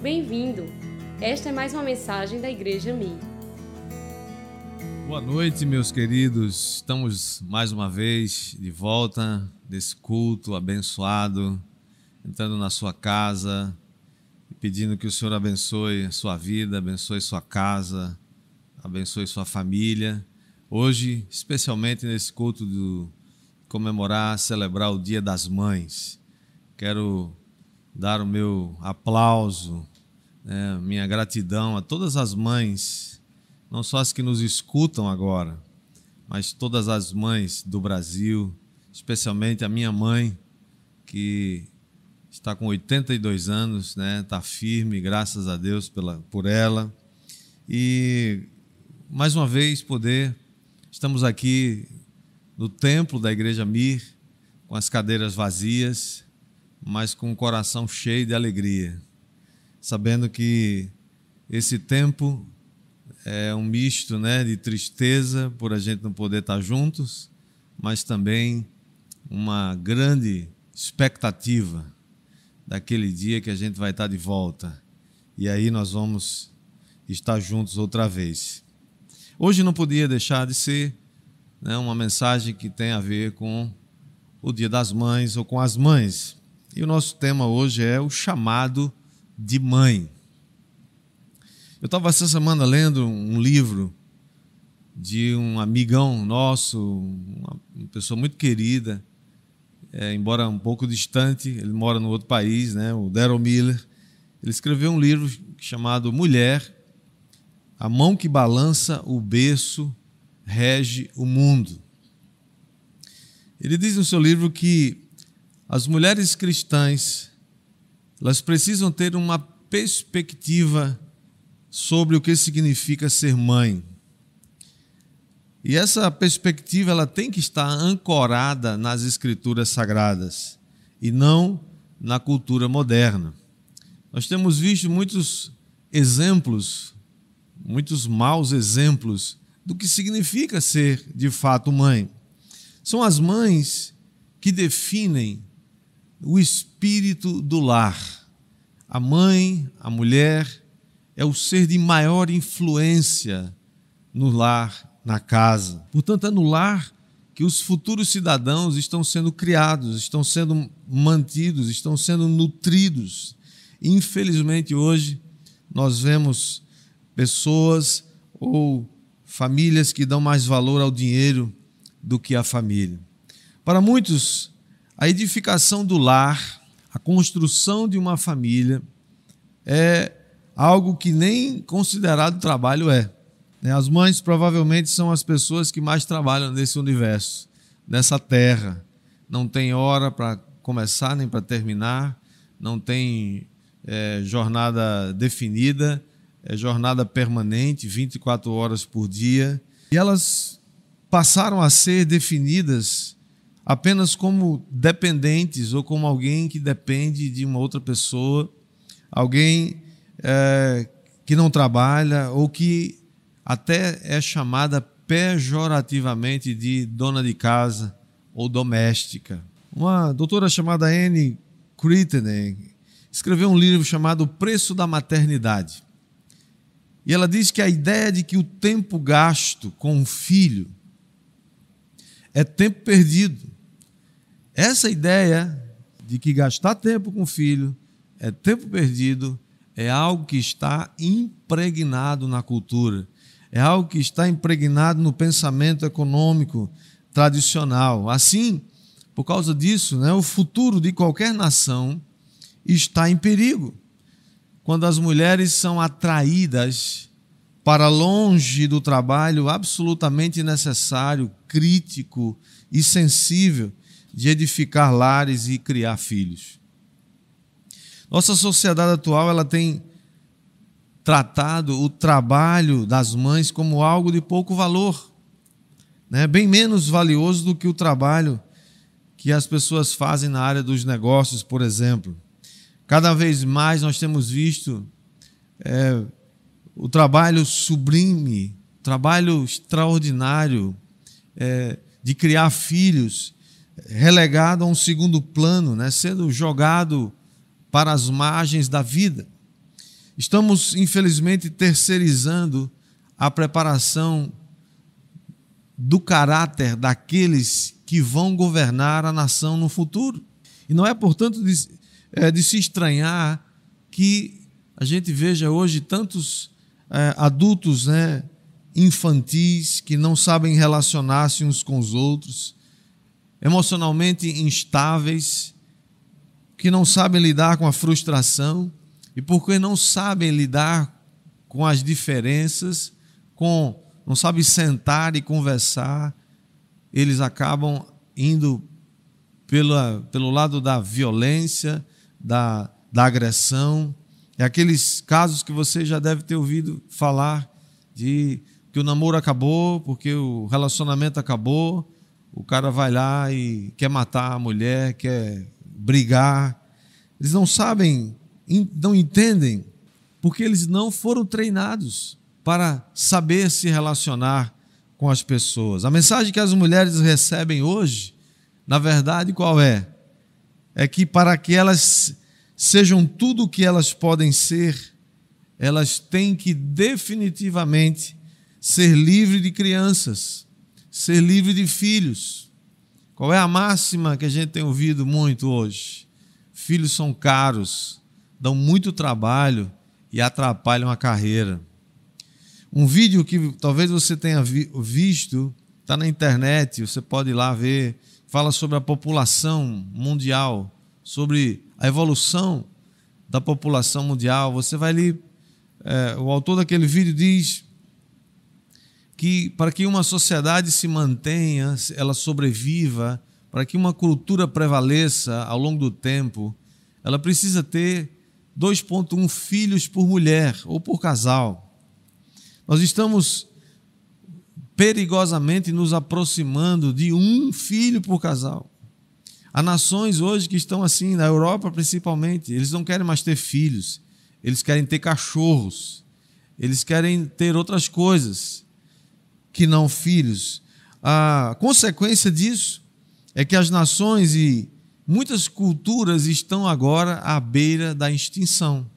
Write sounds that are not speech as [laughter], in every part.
Bem-vindo! Esta é mais uma mensagem da Igreja Mi. Boa noite, meus queridos. Estamos mais uma vez de volta desse culto abençoado, entrando na sua casa e pedindo que o Senhor abençoe a sua vida, abençoe sua casa, abençoe sua família. Hoje, especialmente nesse culto do comemorar, celebrar o Dia das Mães. Quero dar o meu aplauso, né, minha gratidão a todas as mães, não só as que nos escutam agora, mas todas as mães do Brasil, especialmente a minha mãe, que está com 82 anos, né, está firme, graças a Deus pela, por ela. E mais uma vez poder, estamos aqui no templo da Igreja Mir, com as cadeiras vazias, mas com o coração cheio de alegria, sabendo que esse tempo é um misto né, de tristeza por a gente não poder estar juntos, mas também uma grande expectativa daquele dia que a gente vai estar de volta. E aí nós vamos estar juntos outra vez. Hoje não podia deixar de ser né, uma mensagem que tem a ver com o Dia das Mães ou com as mães. E o nosso tema hoje é o chamado de mãe. Eu estava essa semana lendo um livro de um amigão nosso, uma pessoa muito querida, é, embora um pouco distante, ele mora no outro país, né, o Daryl Miller. Ele escreveu um livro chamado Mulher, a mão que balança o berço rege o mundo. Ele diz no seu livro que as mulheres cristãs, elas precisam ter uma perspectiva sobre o que significa ser mãe. E essa perspectiva ela tem que estar ancorada nas escrituras sagradas e não na cultura moderna. Nós temos visto muitos exemplos, muitos maus exemplos do que significa ser de fato mãe. São as mães que definem o espírito do lar. A mãe, a mulher, é o ser de maior influência no lar, na casa. Portanto, é no lar que os futuros cidadãos estão sendo criados, estão sendo mantidos, estão sendo nutridos. Infelizmente, hoje, nós vemos pessoas ou famílias que dão mais valor ao dinheiro do que à família. Para muitos, a edificação do lar, a construção de uma família, é algo que nem considerado trabalho é. Né? As mães provavelmente são as pessoas que mais trabalham nesse universo, nessa terra. Não tem hora para começar nem para terminar, não tem é, jornada definida, é jornada permanente, 24 horas por dia. E elas passaram a ser definidas apenas como dependentes ou como alguém que depende de uma outra pessoa, alguém é, que não trabalha ou que até é chamada pejorativamente de dona de casa ou doméstica. Uma doutora chamada Anne Crittenden escreveu um livro chamado O Preço da Maternidade. E ela diz que a ideia de que o tempo gasto com um filho é tempo perdido. Essa ideia de que gastar tempo com o filho é tempo perdido é algo que está impregnado na cultura, é algo que está impregnado no pensamento econômico tradicional. Assim, por causa disso, né, o futuro de qualquer nação está em perigo. Quando as mulheres são atraídas para longe do trabalho absolutamente necessário, crítico e sensível de edificar lares e criar filhos. Nossa sociedade atual ela tem tratado o trabalho das mães como algo de pouco valor, né? bem menos valioso do que o trabalho que as pessoas fazem na área dos negócios, por exemplo. Cada vez mais nós temos visto é, o trabalho sublime, trabalho extraordinário é, de criar filhos relegado a um segundo plano, né? sendo jogado para as margens da vida. Estamos, infelizmente, terceirizando a preparação do caráter daqueles que vão governar a nação no futuro. E não é, portanto, de, é, de se estranhar que a gente veja hoje tantos é, adultos né, infantis que não sabem relacionar-se uns com os outros, emocionalmente instáveis, que não sabem lidar com a frustração e porque não sabem lidar com as diferenças, com não sabem sentar e conversar, eles acabam indo pela, pelo lado da violência, da, da agressão. É aqueles casos que você já deve ter ouvido falar de que o namoro acabou, porque o relacionamento acabou, o cara vai lá e quer matar a mulher, quer brigar. Eles não sabem, não entendem, porque eles não foram treinados para saber se relacionar com as pessoas. A mensagem que as mulheres recebem hoje, na verdade, qual é? É que para que elas sejam tudo o que elas podem ser, elas têm que definitivamente ser livre de crianças, ser livre de filhos. Qual é a máxima que a gente tem ouvido muito hoje? Filhos são caros, dão muito trabalho e atrapalham a carreira. Um vídeo que talvez você tenha visto, está na internet, você pode ir lá ver, fala sobre a população mundial, sobre a evolução da população mundial. Você vai ali, é, o autor daquele vídeo diz que para que uma sociedade se mantenha, ela sobreviva, para que uma cultura prevaleça ao longo do tempo, ela precisa ter 2,1 filhos por mulher ou por casal. Nós estamos perigosamente nos aproximando de um filho por casal. Há nações hoje que estão assim, na Europa principalmente, eles não querem mais ter filhos, eles querem ter cachorros, eles querem ter outras coisas que não filhos. A consequência disso é que as nações e muitas culturas estão agora à beira da extinção.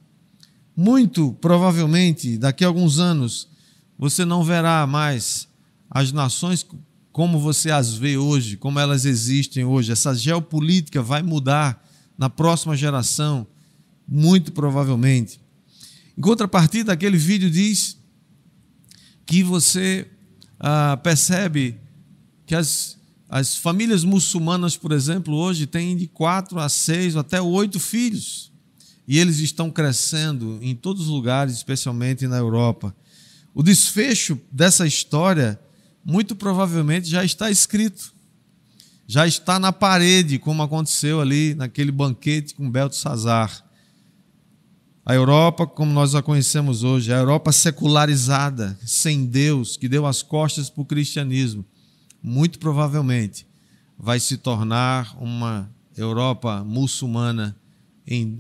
Muito provavelmente, daqui a alguns anos, você não verá mais as nações como você as vê hoje, como elas existem hoje. Essa geopolítica vai mudar na próxima geração, muito provavelmente. Em contrapartida, aquele vídeo diz que você ah, percebe que as, as famílias muçulmanas, por exemplo, hoje têm de quatro a seis até oito filhos. E eles estão crescendo em todos os lugares, especialmente na Europa. O desfecho dessa história, muito provavelmente, já está escrito. Já está na parede, como aconteceu ali naquele banquete com Beltesazar. A Europa, como nós a conhecemos hoje, a Europa secularizada, sem Deus, que deu as costas para o cristianismo, muito provavelmente vai se tornar uma Europa muçulmana em,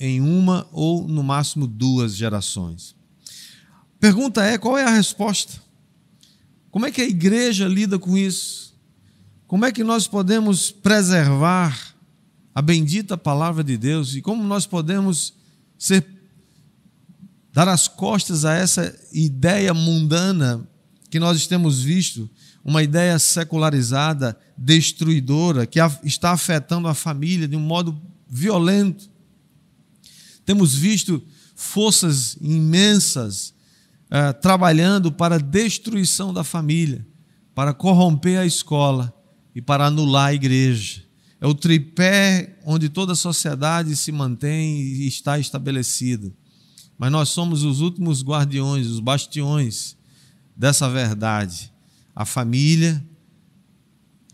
em uma ou no máximo duas gerações. Pergunta é: qual é a resposta? Como é que a igreja lida com isso? Como é que nós podemos preservar a bendita palavra de Deus e como nós podemos ser, dar as costas a essa ideia mundana que nós temos visto, uma ideia secularizada, destruidora, que está afetando a família de um modo violento. Temos visto forças imensas uh, trabalhando para a destruição da família, para corromper a escola e para anular a igreja é o tripé onde toda a sociedade se mantém e está estabelecida. Mas nós somos os últimos guardiões, os bastiões dessa verdade. A família,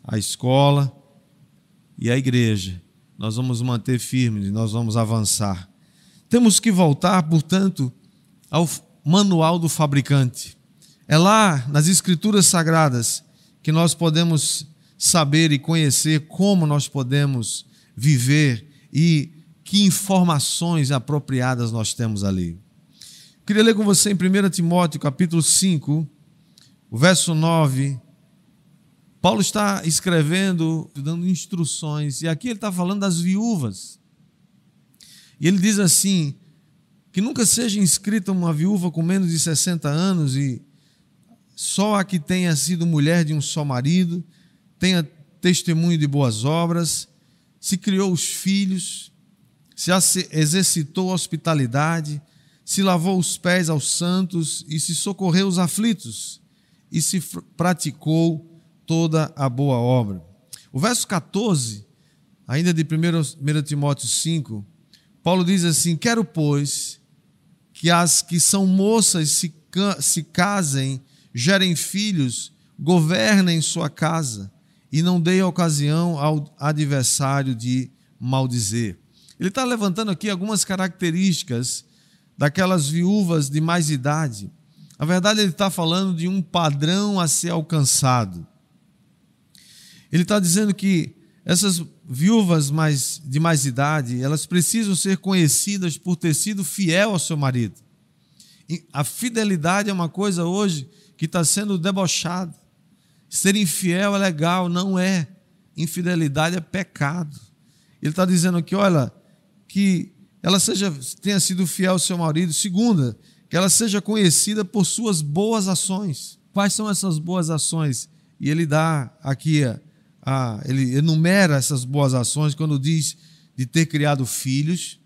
a escola e a igreja. Nós vamos manter firmes, nós vamos avançar. Temos que voltar, portanto, ao manual do fabricante. É lá nas Escrituras Sagradas que nós podemos saber e conhecer como nós podemos viver e que informações apropriadas nós temos ali. Queria ler com você em 1 Timóteo, capítulo 5, o verso 9. Paulo está escrevendo, dando instruções, e aqui ele está falando das viúvas. E ele diz assim: que nunca seja inscrita uma viúva com menos de 60 anos e só a que tenha sido mulher de um só marido, tenha testemunho de boas obras, se criou os filhos, se exercitou a hospitalidade, se lavou os pés aos santos e se socorreu os aflitos, e se praticou toda a boa obra. O verso 14, ainda de 1 Timóteo 5, Paulo diz assim: Quero, pois, que as que são moças se, se casem, gerem filhos, governem sua casa e não deem ocasião ao adversário de maldizer. Ele está levantando aqui algumas características daquelas viúvas de mais idade. Na verdade, ele está falando de um padrão a ser alcançado. Ele está dizendo que essas viúvas mais, de mais idade, elas precisam ser conhecidas por ter sido fiel ao seu marido. A fidelidade é uma coisa hoje que está sendo debochada. Ser infiel é legal, não é. Infidelidade é pecado. Ele está dizendo aqui, olha, que ela seja, tenha sido fiel ao seu marido. Segunda, que ela seja conhecida por suas boas ações. Quais são essas boas ações? E ele dá aqui, a, a, ele enumera essas boas ações quando diz de ter criado filhos,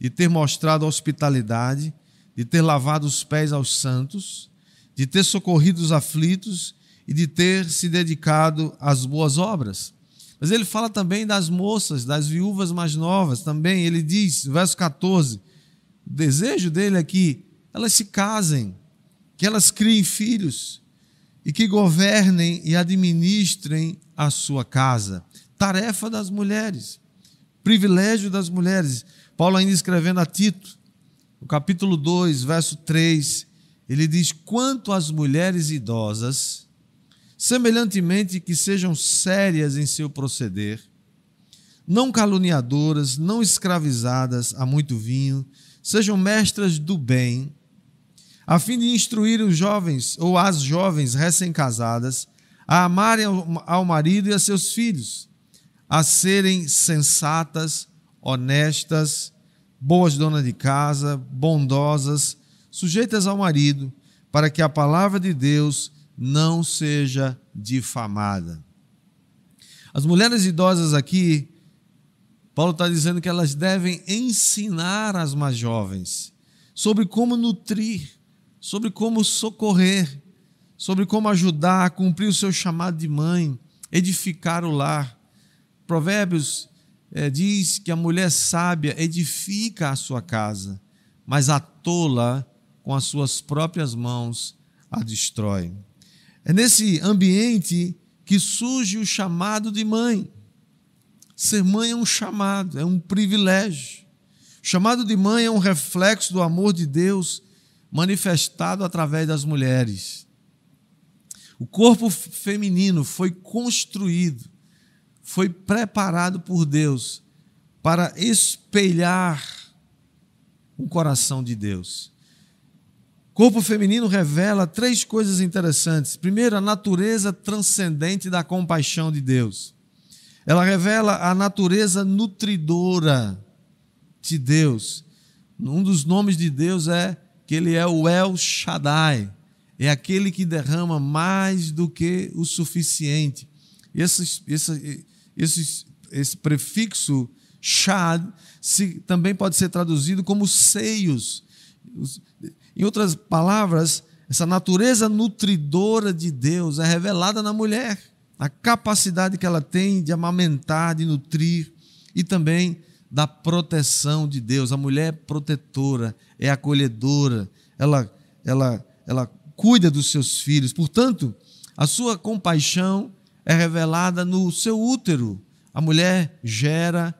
de ter mostrado hospitalidade, de ter lavado os pés aos santos, de ter socorrido os aflitos e de ter se dedicado às boas obras. Mas ele fala também das moças, das viúvas mais novas também. Ele diz, verso 14: o desejo dele é que elas se casem, que elas criem filhos e que governem e administrem a sua casa. Tarefa das mulheres, privilégio das mulheres. Paulo, ainda escrevendo a Tito, no capítulo 2, verso 3, ele diz: Quanto às mulheres idosas, semelhantemente que sejam sérias em seu proceder, não caluniadoras, não escravizadas a muito vinho, sejam mestras do bem, a fim de instruir os jovens ou as jovens recém-casadas a amarem ao marido e a seus filhos, a serem sensatas, honestas, boas donas de casa, bondosas, sujeitas ao marido, para que a palavra de Deus não seja difamada. As mulheres idosas aqui, Paulo está dizendo que elas devem ensinar as mais jovens sobre como nutrir, sobre como socorrer, sobre como ajudar a cumprir o seu chamado de mãe, edificar o lar. Provérbios é, diz que a mulher sábia edifica a sua casa, mas a tola, com as suas próprias mãos, a destrói. É nesse ambiente que surge o chamado de mãe. Ser mãe é um chamado, é um privilégio. O chamado de mãe é um reflexo do amor de Deus manifestado através das mulheres. O corpo feminino foi construído, foi preparado por Deus para espelhar o coração de Deus corpo feminino revela três coisas interessantes. Primeiro, a natureza transcendente da compaixão de Deus. Ela revela a natureza nutridora de Deus. Um dos nomes de Deus é que ele é o El Shaddai, é aquele que derrama mais do que o suficiente. Esse, esse, esse, esse prefixo Shad se, também pode ser traduzido como seios. Em outras palavras, essa natureza nutridora de Deus é revelada na mulher, a capacidade que ela tem de amamentar, de nutrir e também da proteção de Deus. A mulher é protetora, é acolhedora, ela, ela, ela cuida dos seus filhos. Portanto, a sua compaixão é revelada no seu útero. A mulher gera,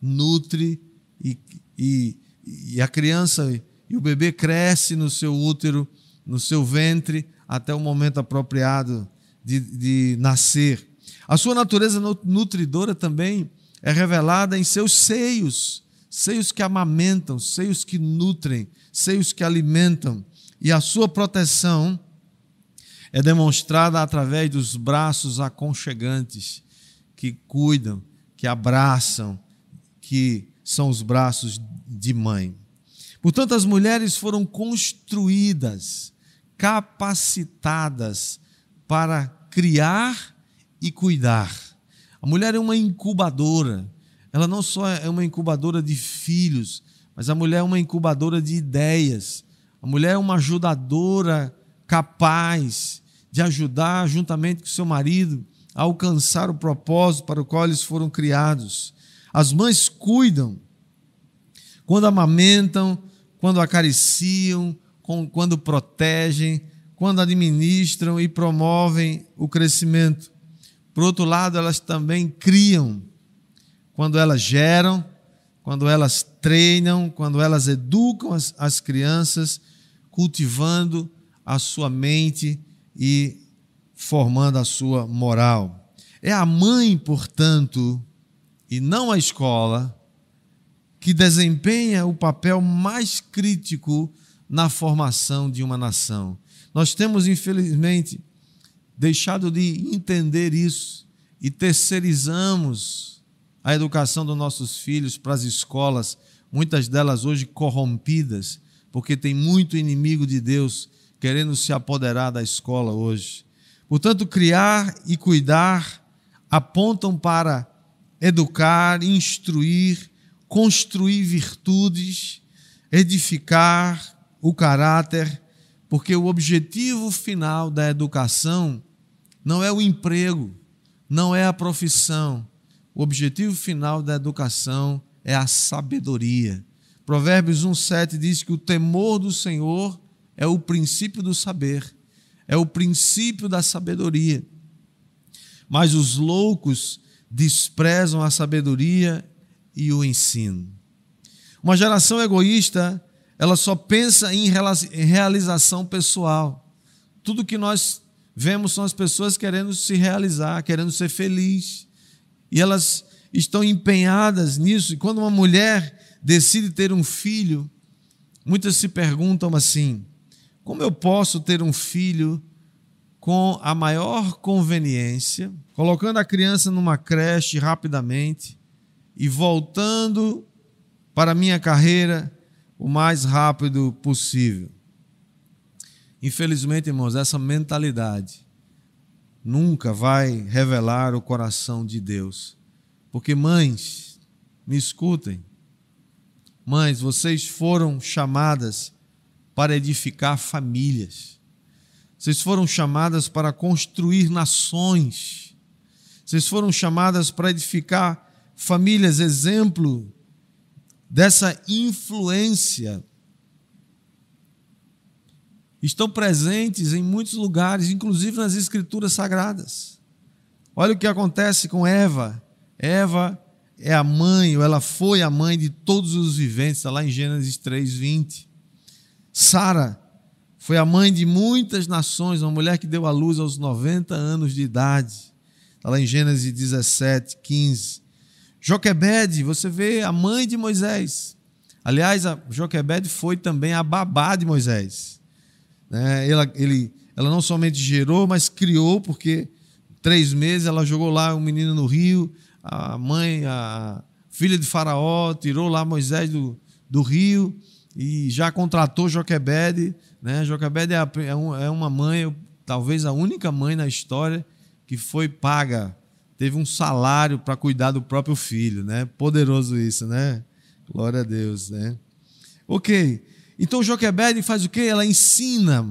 nutre e, e, e a criança e o bebê cresce no seu útero, no seu ventre, até o momento apropriado de, de nascer. A sua natureza nutridora também é revelada em seus seios, seios que amamentam, seios que nutrem, seios que alimentam. E a sua proteção é demonstrada através dos braços aconchegantes que cuidam, que abraçam, que são os braços de mãe. Portanto, as mulheres foram construídas, capacitadas para criar e cuidar. A mulher é uma incubadora. Ela não só é uma incubadora de filhos, mas a mulher é uma incubadora de ideias. A mulher é uma ajudadora capaz de ajudar juntamente com seu marido a alcançar o propósito para o qual eles foram criados. As mães cuidam quando amamentam, quando acariciam, quando protegem, quando administram e promovem o crescimento. Por outro lado, elas também criam quando elas geram, quando elas treinam, quando elas educam as, as crianças, cultivando a sua mente e formando a sua moral. É a mãe, portanto, e não a escola, que desempenha o papel mais crítico na formação de uma nação. Nós temos, infelizmente, deixado de entender isso e terceirizamos a educação dos nossos filhos para as escolas, muitas delas hoje corrompidas, porque tem muito inimigo de Deus querendo se apoderar da escola hoje. Portanto, criar e cuidar apontam para educar, instruir, construir virtudes, edificar o caráter, porque o objetivo final da educação não é o emprego, não é a profissão. O objetivo final da educação é a sabedoria. Provérbios 1,7 diz que o temor do Senhor é o princípio do saber, é o princípio da sabedoria. Mas os loucos desprezam a sabedoria e o ensino. Uma geração egoísta, ela só pensa em realização pessoal. Tudo que nós vemos são as pessoas querendo se realizar, querendo ser feliz. E elas estão empenhadas nisso. E quando uma mulher decide ter um filho, muitas se perguntam assim: como eu posso ter um filho com a maior conveniência, colocando a criança numa creche rapidamente e voltando para a minha carreira o mais rápido possível? Infelizmente, irmãos, essa mentalidade nunca vai revelar o coração de Deus. Porque, mães, me escutem. Mães, vocês foram chamadas para edificar famílias. Vocês foram chamadas para construir nações. Vocês foram chamadas para edificar famílias, exemplo dessa influência. Estão presentes em muitos lugares, inclusive nas Escrituras Sagradas. Olha o que acontece com Eva. Eva é a mãe, ou ela foi a mãe de todos os viventes, está lá em Gênesis 3, 20. Sara foi a mãe de muitas nações, uma mulher que deu à luz aos 90 anos de idade. Está lá em Gênesis 17, 15. Joquebede, você vê a mãe de Moisés. Aliás, a Joquebede foi também a babá de Moisés. Né? Ela, ele, ela não somente gerou, mas criou, porque três meses ela jogou lá um menino no rio, a mãe, a filha de Faraó, tirou lá Moisés do, do rio e já contratou Joquebede. Né? Joquebede é, é, é uma mãe, talvez a única mãe na história que foi paga, teve um salário para cuidar do próprio filho. Né? Poderoso isso, né? Glória a Deus. Né? Ok. Então Joquebede faz o quê? Ela ensina.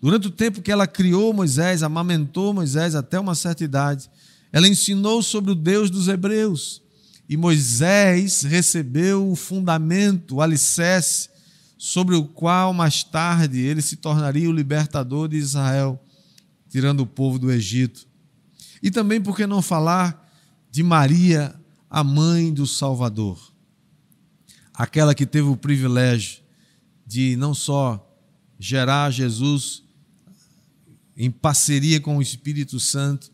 Durante o tempo que ela criou Moisés, amamentou Moisés até uma certa idade, ela ensinou sobre o Deus dos hebreus. E Moisés recebeu o fundamento, o alicerce, sobre o qual mais tarde ele se tornaria o libertador de Israel, tirando o povo do Egito. E também, por que não falar de Maria, a mãe do Salvador? Aquela que teve o privilégio de não só gerar Jesus em parceria com o Espírito Santo,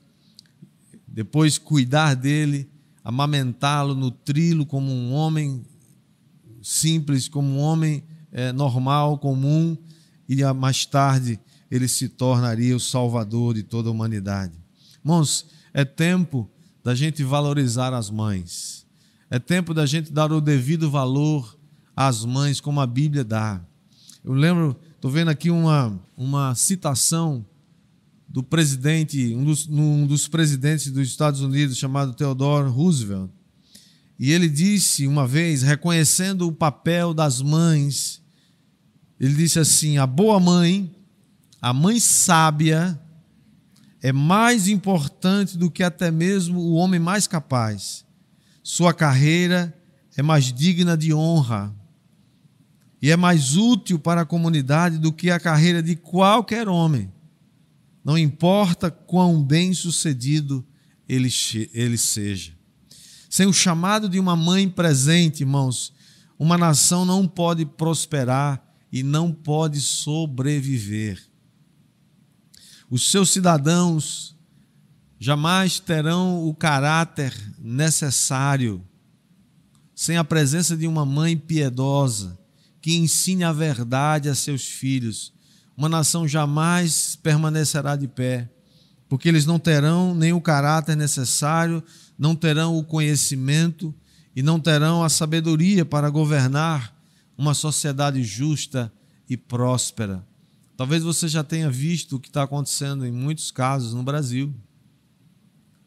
depois cuidar dele amamentá-lo, nutri-lo como um homem simples, como um homem é, normal, comum, e mais tarde ele se tornaria o salvador de toda a humanidade. Irmãos, é tempo da gente valorizar as mães, é tempo da gente dar o devido valor às mães, como a Bíblia dá. Eu lembro, estou vendo aqui uma, uma citação do presidente, um dos, um dos presidentes dos Estados Unidos, chamado Theodore Roosevelt. E ele disse uma vez, reconhecendo o papel das mães, ele disse assim: a boa mãe, a mãe sábia, é mais importante do que até mesmo o homem mais capaz. Sua carreira é mais digna de honra e é mais útil para a comunidade do que a carreira de qualquer homem. Não importa quão bem-sucedido ele, ele seja. Sem o chamado de uma mãe presente, irmãos, uma nação não pode prosperar e não pode sobreviver. Os seus cidadãos jamais terão o caráter necessário sem a presença de uma mãe piedosa que ensine a verdade a seus filhos. Uma nação jamais permanecerá de pé, porque eles não terão nem o caráter necessário, não terão o conhecimento e não terão a sabedoria para governar uma sociedade justa e próspera. Talvez você já tenha visto o que está acontecendo em muitos casos no Brasil.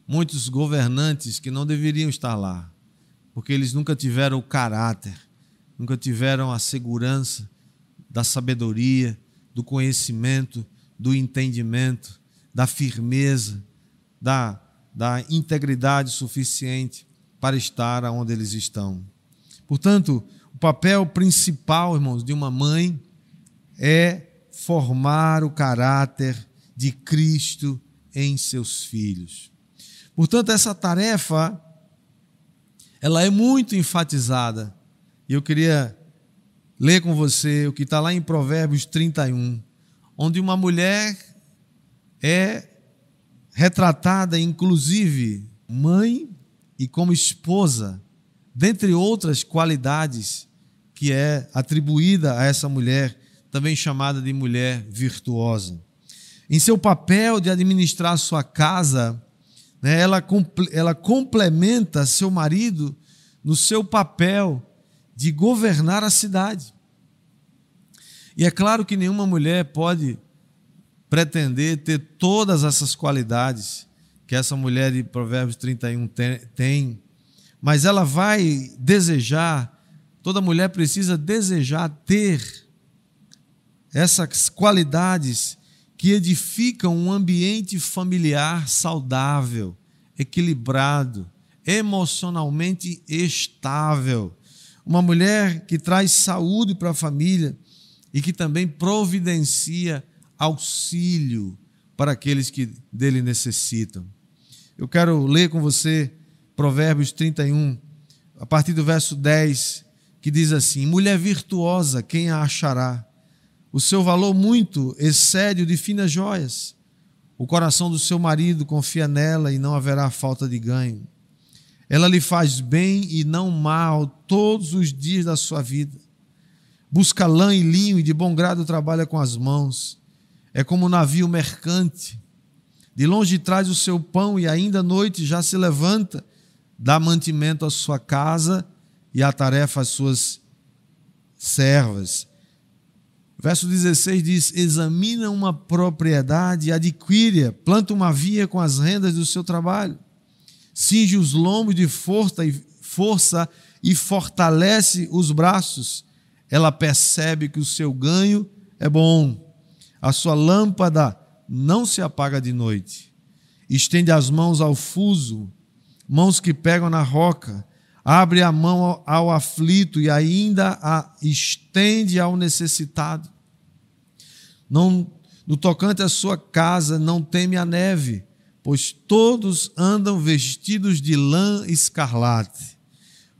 Muitos governantes que não deveriam estar lá, porque eles nunca tiveram o caráter, nunca tiveram a segurança da sabedoria, do conhecimento, do entendimento, da firmeza, da, da integridade suficiente para estar onde eles estão. Portanto, o papel principal, irmãos, de uma mãe é formar o caráter de Cristo em seus filhos. Portanto, essa tarefa ela é muito enfatizada. E eu queria ler com você o que está lá em Provérbios 31, onde uma mulher é retratada, inclusive, mãe e como esposa, dentre outras qualidades que é atribuída a essa mulher também chamada de mulher virtuosa. Em seu papel de administrar sua casa, né, ela, ela complementa seu marido no seu papel de governar a cidade. E é claro que nenhuma mulher pode pretender ter todas essas qualidades que essa mulher de Provérbios 31 tem, mas ela vai desejar, toda mulher precisa desejar ter essas qualidades que edificam um ambiente familiar saudável, equilibrado, emocionalmente estável. Uma mulher que traz saúde para a família e que também providencia auxílio para aqueles que dele necessitam. Eu quero ler com você Provérbios 31, a partir do verso 10, que diz assim: Mulher virtuosa, quem a achará? O seu valor muito excede o de finas joias. O coração do seu marido confia nela e não haverá falta de ganho. Ela lhe faz bem e não mal todos os dias da sua vida. Busca lã e linho e de bom grado trabalha com as mãos. É como um navio mercante. De longe traz o seu pão e ainda à noite já se levanta, dá mantimento à sua casa e a tarefa às suas servas. Verso 16 diz: Examina uma propriedade, adquire-a, planta uma via com as rendas do seu trabalho, cinge os lombos de força e, força e fortalece os braços. Ela percebe que o seu ganho é bom, a sua lâmpada não se apaga de noite. Estende as mãos ao fuso, mãos que pegam na roca, abre a mão ao aflito e ainda a estende ao necessitado. Não, no tocante à sua casa, não teme a neve, pois todos andam vestidos de lã escarlate.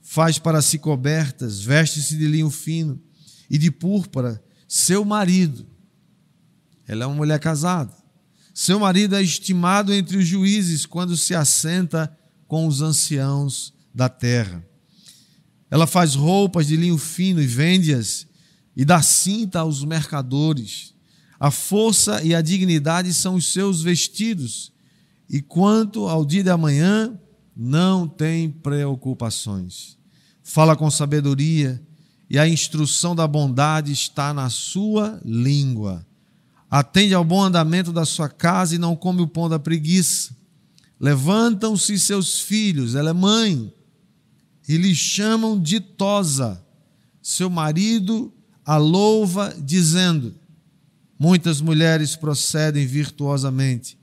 Faz para si cobertas, veste-se de linho fino e de púrpura. Seu marido, ela é uma mulher casada. Seu marido é estimado entre os juízes quando se assenta com os anciãos da terra. Ela faz roupas de linho fino e vende-as, e dá cinta aos mercadores. A força e a dignidade são os seus vestidos, e quanto ao dia de amanhã, não tem preocupações. Fala com sabedoria e a instrução da bondade está na sua língua. Atende ao bom andamento da sua casa e não come o pão da preguiça. Levantam-se seus filhos, ela é mãe, e lhe chamam ditosa. Seu marido a louva, dizendo: Muitas mulheres procedem virtuosamente,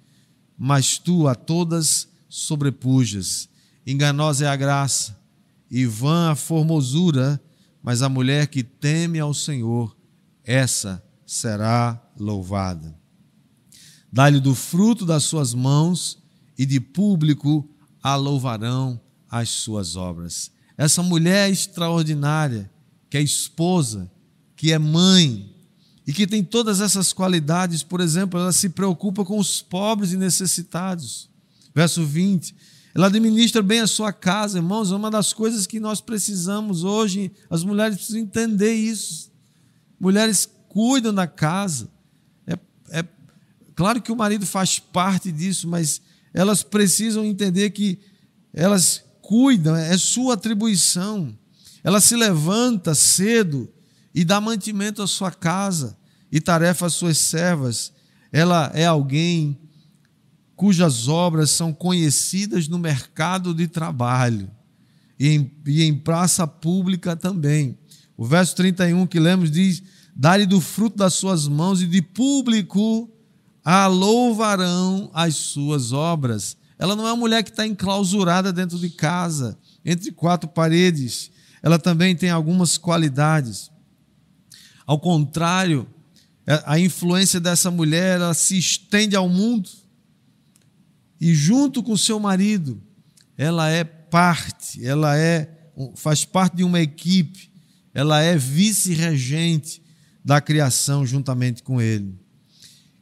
mas tu a todas sobrepujas. Enganosa é a graça, e vã a formosura, mas a mulher que teme ao Senhor, essa será louvada. Dá-lhe do fruto das suas mãos, e de público a louvarão as suas obras. Essa mulher extraordinária, que é esposa, que é mãe, e que tem todas essas qualidades, por exemplo, ela se preocupa com os pobres e necessitados. Verso 20. Ela administra bem a sua casa, irmãos, é uma das coisas que nós precisamos hoje, as mulheres precisam entender isso. Mulheres cuidam da casa. É, é claro que o marido faz parte disso, mas elas precisam entender que elas cuidam, é sua atribuição. Ela se levanta cedo e dá mantimento à sua casa e tarefa às suas servas. Ela é alguém cujas obras são conhecidas no mercado de trabalho e em, e em praça pública também. O verso 31 que lemos diz: Dá-lhe do fruto das suas mãos e de público a louvarão as suas obras. Ela não é uma mulher que está enclausurada dentro de casa, entre quatro paredes. Ela também tem algumas qualidades. Ao contrário, a influência dessa mulher ela se estende ao mundo e junto com seu marido, ela é parte, ela é faz parte de uma equipe, ela é vice-regente da criação juntamente com ele.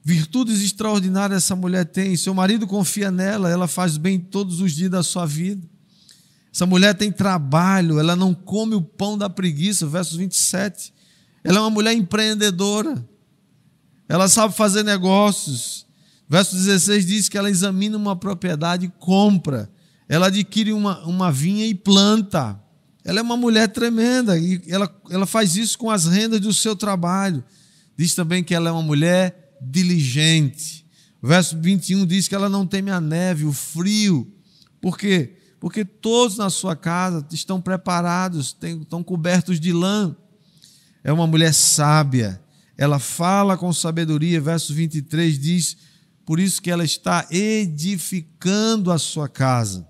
Virtudes extraordinárias essa mulher tem. Seu marido confia nela, ela faz bem todos os dias da sua vida. Essa mulher tem trabalho, ela não come o pão da preguiça, versos 27. Ela é uma mulher empreendedora. Ela sabe fazer negócios. Verso 16 diz que ela examina uma propriedade e compra. Ela adquire uma, uma vinha e planta. Ela é uma mulher tremenda e ela, ela faz isso com as rendas do seu trabalho. Diz também que ela é uma mulher diligente. verso 21 diz que ela não teme a neve, o frio. Por quê? Porque todos na sua casa estão preparados, estão cobertos de lã é uma mulher sábia, ela fala com sabedoria, verso 23 diz: por isso que ela está edificando a sua casa.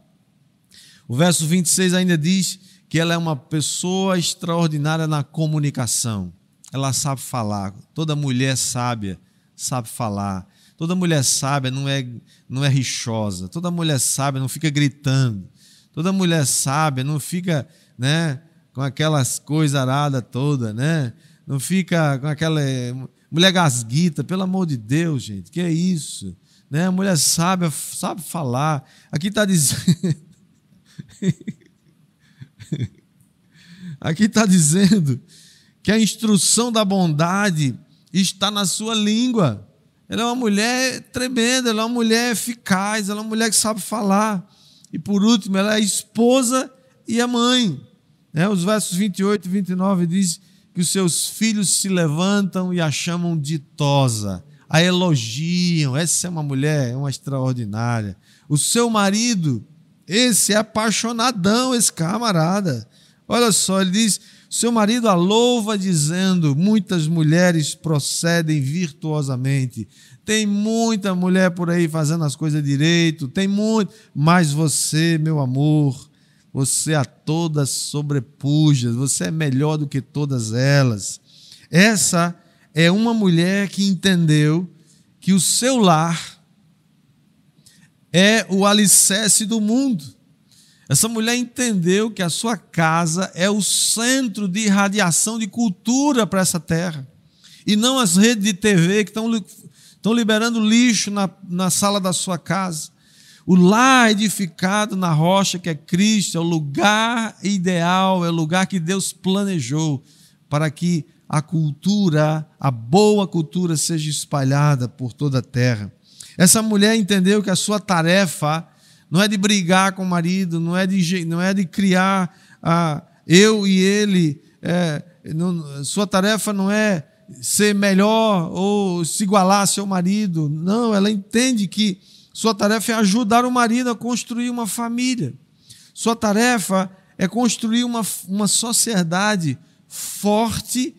O verso 26 ainda diz que ela é uma pessoa extraordinária na comunicação. Ela sabe falar. Toda mulher sábia sabe falar. Toda mulher sábia não é, não é rixosa. Toda mulher sábia não fica gritando. Toda mulher sábia não fica, né, com aquelas coisas aradas toda, né? Não fica com aquela mulher gasguita, pelo amor de Deus, gente, que é isso? Né? A mulher sabe, sabe falar. Aqui está dizendo. [laughs] Aqui está dizendo que a instrução da bondade está na sua língua. Ela é uma mulher tremenda, ela é uma mulher eficaz, ela é uma mulher que sabe falar. E por último, ela é esposa e a mãe. Né? Os versos 28 e 29 diz que os seus filhos se levantam e a chamam ditosa, a elogiam. Essa é uma mulher, uma extraordinária. O seu marido, esse é apaixonadão, esse camarada. Olha só, ele diz: seu marido a louva, dizendo: muitas mulheres procedem virtuosamente. Tem muita mulher por aí fazendo as coisas direito, tem muito, mas você, meu amor, você a todas sobrepuja, você é melhor do que todas elas. Essa é uma mulher que entendeu que o seu lar é o alicerce do mundo. Essa mulher entendeu que a sua casa é o centro de irradiação de cultura para essa terra. E não as redes de TV que estão, estão liberando lixo na, na sala da sua casa. O lar edificado na rocha que é Cristo é o lugar ideal, é o lugar que Deus planejou para que a cultura, a boa cultura, seja espalhada por toda a terra. Essa mulher entendeu que a sua tarefa não é de brigar com o marido, não é de, não é de criar ah, eu e ele é, não, sua tarefa não é ser melhor ou se igualar a seu marido. Não, ela entende que sua tarefa é ajudar o marido a construir uma família. Sua tarefa é construir uma, uma sociedade forte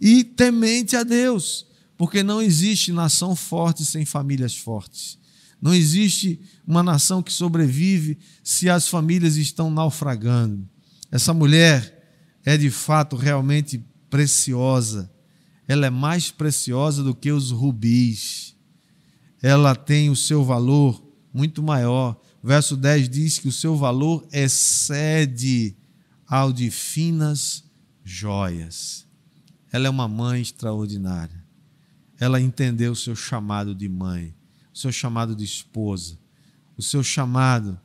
e temente a Deus, porque não existe nação forte sem famílias fortes. Não existe uma nação que sobrevive se as famílias estão naufragando. Essa mulher é de fato realmente preciosa. Ela é mais preciosa do que os rubis. Ela tem o seu valor muito maior. O verso 10 diz que o seu valor excede ao de finas joias. Ela é uma mãe extraordinária. Ela entendeu o seu chamado de mãe o seu chamado de esposa, o seu chamado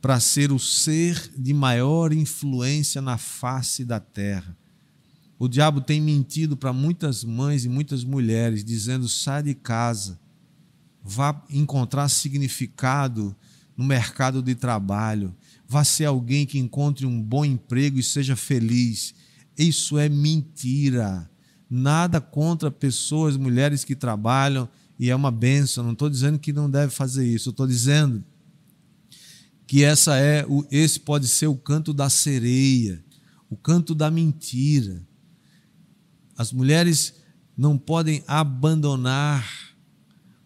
para ser o ser de maior influência na face da terra. O diabo tem mentido para muitas mães e muitas mulheres, dizendo: sai de casa, vá encontrar significado no mercado de trabalho, vá ser alguém que encontre um bom emprego e seja feliz. Isso é mentira. Nada contra pessoas, mulheres que trabalham e é uma benção. Não estou dizendo que não deve fazer isso, estou dizendo que essa é o, esse pode ser o canto da sereia, o canto da mentira. As mulheres não podem abandonar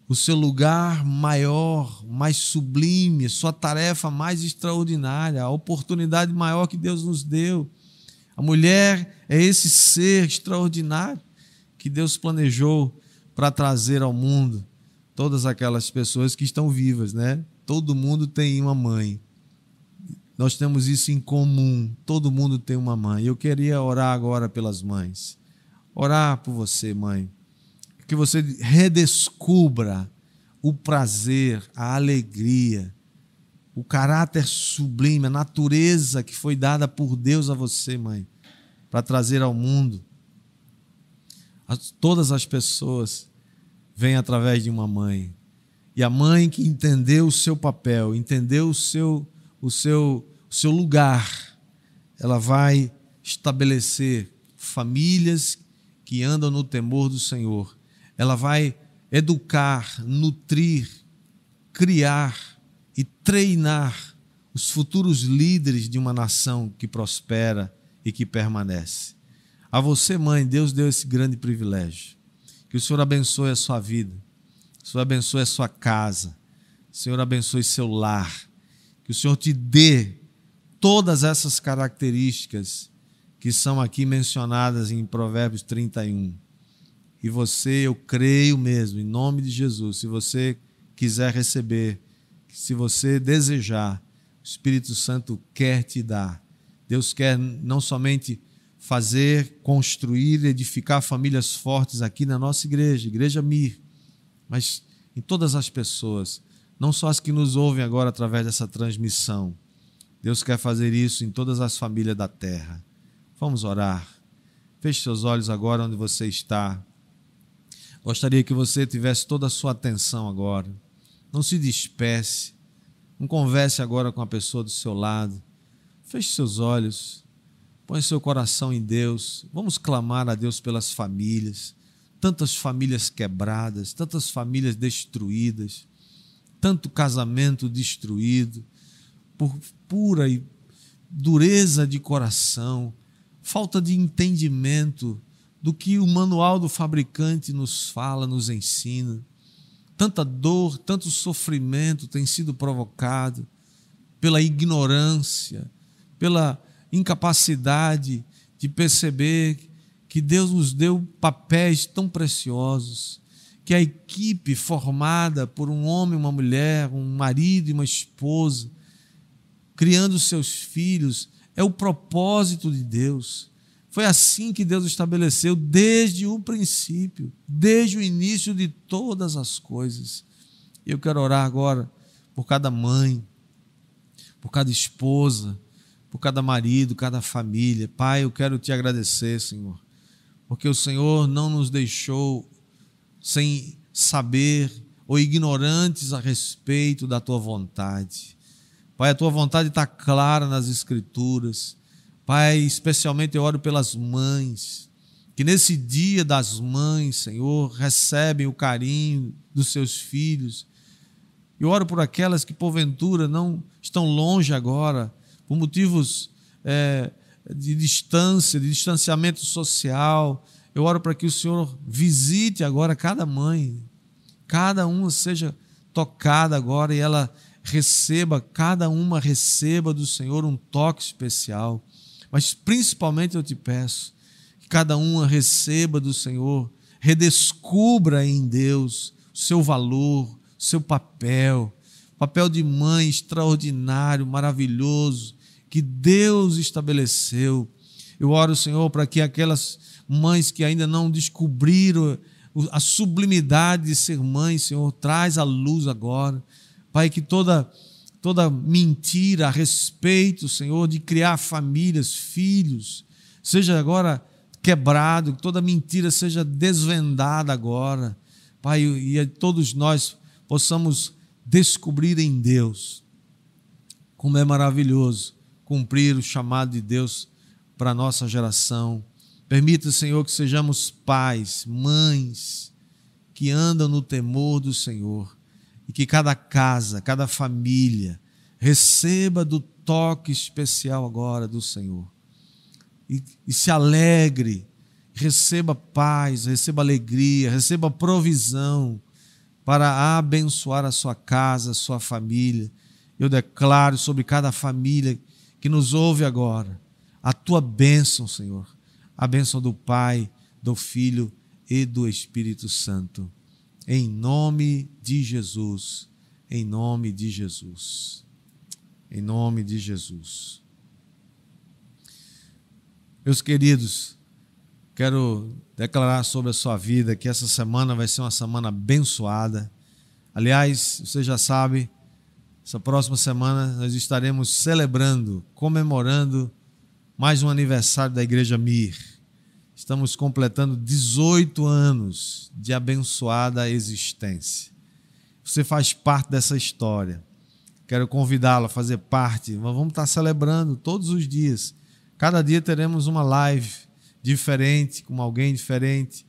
o seu lugar maior, mais sublime, sua tarefa mais extraordinária, a oportunidade maior que Deus nos deu. A mulher é esse ser extraordinário que Deus planejou para trazer ao mundo todas aquelas pessoas que estão vivas, né? Todo mundo tem uma mãe. Nós temos isso em comum. Todo mundo tem uma mãe. Eu queria orar agora pelas mães. Orar por você, mãe. Que você redescubra o prazer, a alegria, o caráter sublime, a natureza que foi dada por Deus a você, mãe, para trazer ao mundo todas as pessoas vêm através de uma mãe. E a mãe que entendeu o seu papel, entendeu o seu, o seu, o seu lugar, ela vai estabelecer famílias que andam no temor do Senhor. Ela vai educar, nutrir, criar e treinar os futuros líderes de uma nação que prospera e que permanece. A você, mãe, Deus deu esse grande privilégio. Que o Senhor abençoe a sua vida. O Senhor abençoe a sua casa. O Senhor abençoe seu lar. Que o Senhor te dê todas essas características que são aqui mencionadas em Provérbios 31. E você, eu creio mesmo, em nome de Jesus, se você quiser receber, se você desejar, o Espírito Santo quer te dar. Deus quer não somente fazer, construir, edificar famílias fortes aqui na nossa igreja, Igreja Mir, mas em todas as pessoas, não só as que nos ouvem agora através dessa transmissão. Deus quer fazer isso em todas as famílias da terra. Vamos orar. Feche seus olhos agora onde você está. Gostaria que você tivesse toda a sua atenção agora. Não se despece. Não converse agora com a pessoa do seu lado. Feche seus olhos. Põe seu coração em Deus. Vamos clamar a Deus pelas famílias. Tantas famílias quebradas, tantas famílias destruídas, tanto casamento destruído, por pura dureza de coração, falta de entendimento do que o manual do fabricante nos fala, nos ensina. Tanta dor, tanto sofrimento tem sido provocado pela ignorância, pela incapacidade de perceber que Deus nos deu papéis tão preciosos, que a equipe formada por um homem, uma mulher, um marido e uma esposa, criando seus filhos, é o propósito de Deus. Foi assim que Deus estabeleceu desde o princípio, desde o início de todas as coisas. Eu quero orar agora por cada mãe, por cada esposa, por cada marido, cada família. Pai, eu quero te agradecer, Senhor, porque o Senhor não nos deixou sem saber ou ignorantes a respeito da tua vontade. Pai, a tua vontade está clara nas Escrituras. Pai, especialmente eu oro pelas mães, que nesse dia das mães, Senhor, recebem o carinho dos seus filhos. Eu oro por aquelas que porventura não estão longe agora, por motivos é, de distância, de distanciamento social. Eu oro para que o Senhor visite agora cada mãe, cada uma seja tocada agora e ela receba, cada uma receba do Senhor um toque especial. Mas principalmente eu te peço que cada uma receba do Senhor, redescubra em Deus o seu valor, o seu papel, papel de mãe extraordinário, maravilhoso, que Deus estabeleceu. Eu oro, Senhor, para que aquelas mães que ainda não descobriram a sublimidade de ser mãe, Senhor, traz a luz agora. Pai, que toda toda mentira a respeito, Senhor, de criar famílias, filhos, seja agora quebrado, que toda mentira seja desvendada agora. Pai, e todos nós possamos descobrir em Deus como é maravilhoso cumprir o chamado de Deus para a nossa geração. Permita, Senhor, que sejamos pais, mães, que andam no temor do Senhor e que cada casa, cada família receba do toque especial agora do Senhor. E, e, se alegre, receba paz, receba alegria, receba provisão para abençoar a sua casa, a sua família. Eu declaro sobre cada família que nos ouve agora a tua bênção, Senhor, a bênção do Pai, do Filho e do Espírito Santo em nome de Jesus. Em nome de Jesus. Em nome de Jesus. Meus queridos, quero declarar sobre a sua vida que essa semana vai ser uma semana abençoada. Aliás, você já sabe, essa próxima semana nós estaremos celebrando, comemorando mais um aniversário da Igreja Mir. Estamos completando 18 anos de abençoada existência. Você faz parte dessa história. Quero convidá-lo a fazer parte. Nós vamos estar celebrando todos os dias. Cada dia teremos uma live diferente, com alguém diferente,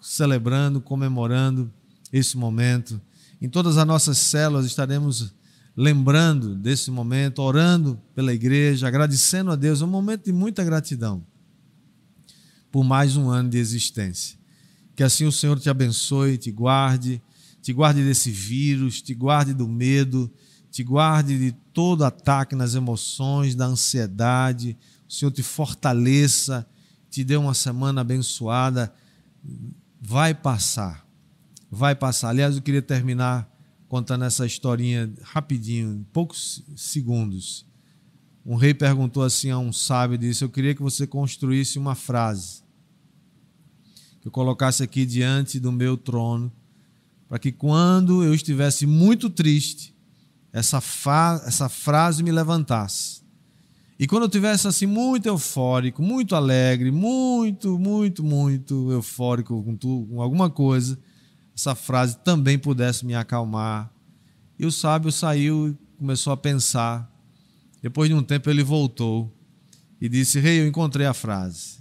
celebrando, comemorando esse momento. Em todas as nossas células estaremos lembrando desse momento, orando pela igreja, agradecendo a Deus. É um momento de muita gratidão por mais um ano de existência. Que assim o Senhor te abençoe, te guarde, te guarde desse vírus, te guarde do medo, te guarde de todo ataque nas emoções, da ansiedade. O Senhor te fortaleça, te dê uma semana abençoada. Vai passar, vai passar. Aliás, eu queria terminar contando essa historinha rapidinho, em poucos segundos. Um rei perguntou assim a um sábio, disse: "Eu queria que você construísse uma frase que eu colocasse aqui diante do meu trono, para que quando eu estivesse muito triste, essa, essa frase me levantasse. E quando eu estivesse assim muito eufórico, muito alegre, muito, muito, muito eufórico com, tu, com alguma coisa, essa frase também pudesse me acalmar. E o sábio saiu e começou a pensar. Depois de um tempo ele voltou e disse: Rei, hey, eu encontrei a frase.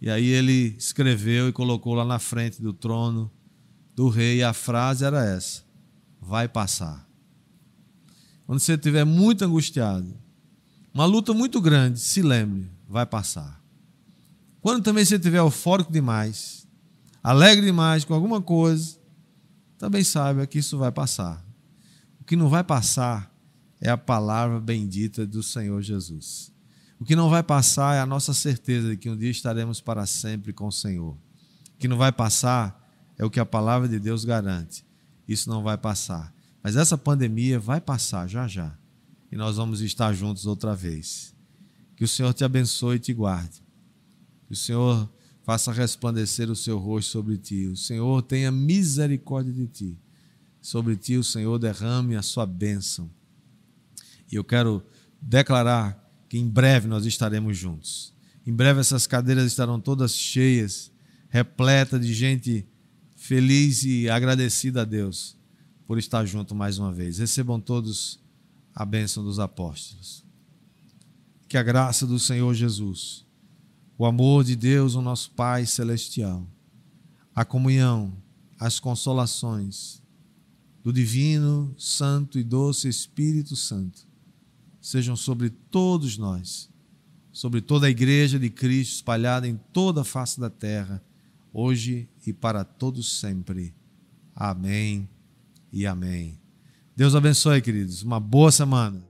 E aí ele escreveu e colocou lá na frente do trono do rei. E a frase era essa: Vai passar. Quando você estiver muito angustiado, uma luta muito grande, se lembre, vai passar. Quando também você estiver eufórico demais, alegre demais com alguma coisa, também saiba que isso vai passar. O que não vai passar é a palavra bendita do Senhor Jesus. O que não vai passar é a nossa certeza de que um dia estaremos para sempre com o Senhor. O que não vai passar é o que a palavra de Deus garante. Isso não vai passar. Mas essa pandemia vai passar já já. E nós vamos estar juntos outra vez. Que o Senhor te abençoe e te guarde. Que o Senhor faça resplandecer o seu rosto sobre ti. O Senhor tenha misericórdia de ti. Sobre ti o Senhor derrame a sua bênção. E eu quero declarar que em breve nós estaremos juntos. Em breve essas cadeiras estarão todas cheias, repletas de gente feliz e agradecida a Deus por estar junto mais uma vez. Recebam todos a bênção dos apóstolos. que a graça do Senhor Jesus, o amor de Deus, o nosso Pai celestial, a comunhão, as consolações do divino, santo e doce Espírito Santo sejam sobre todos nós, sobre toda a igreja de Cristo espalhada em toda a face da terra, hoje e para todos sempre. Amém e amém. Deus abençoe, queridos. Uma boa semana.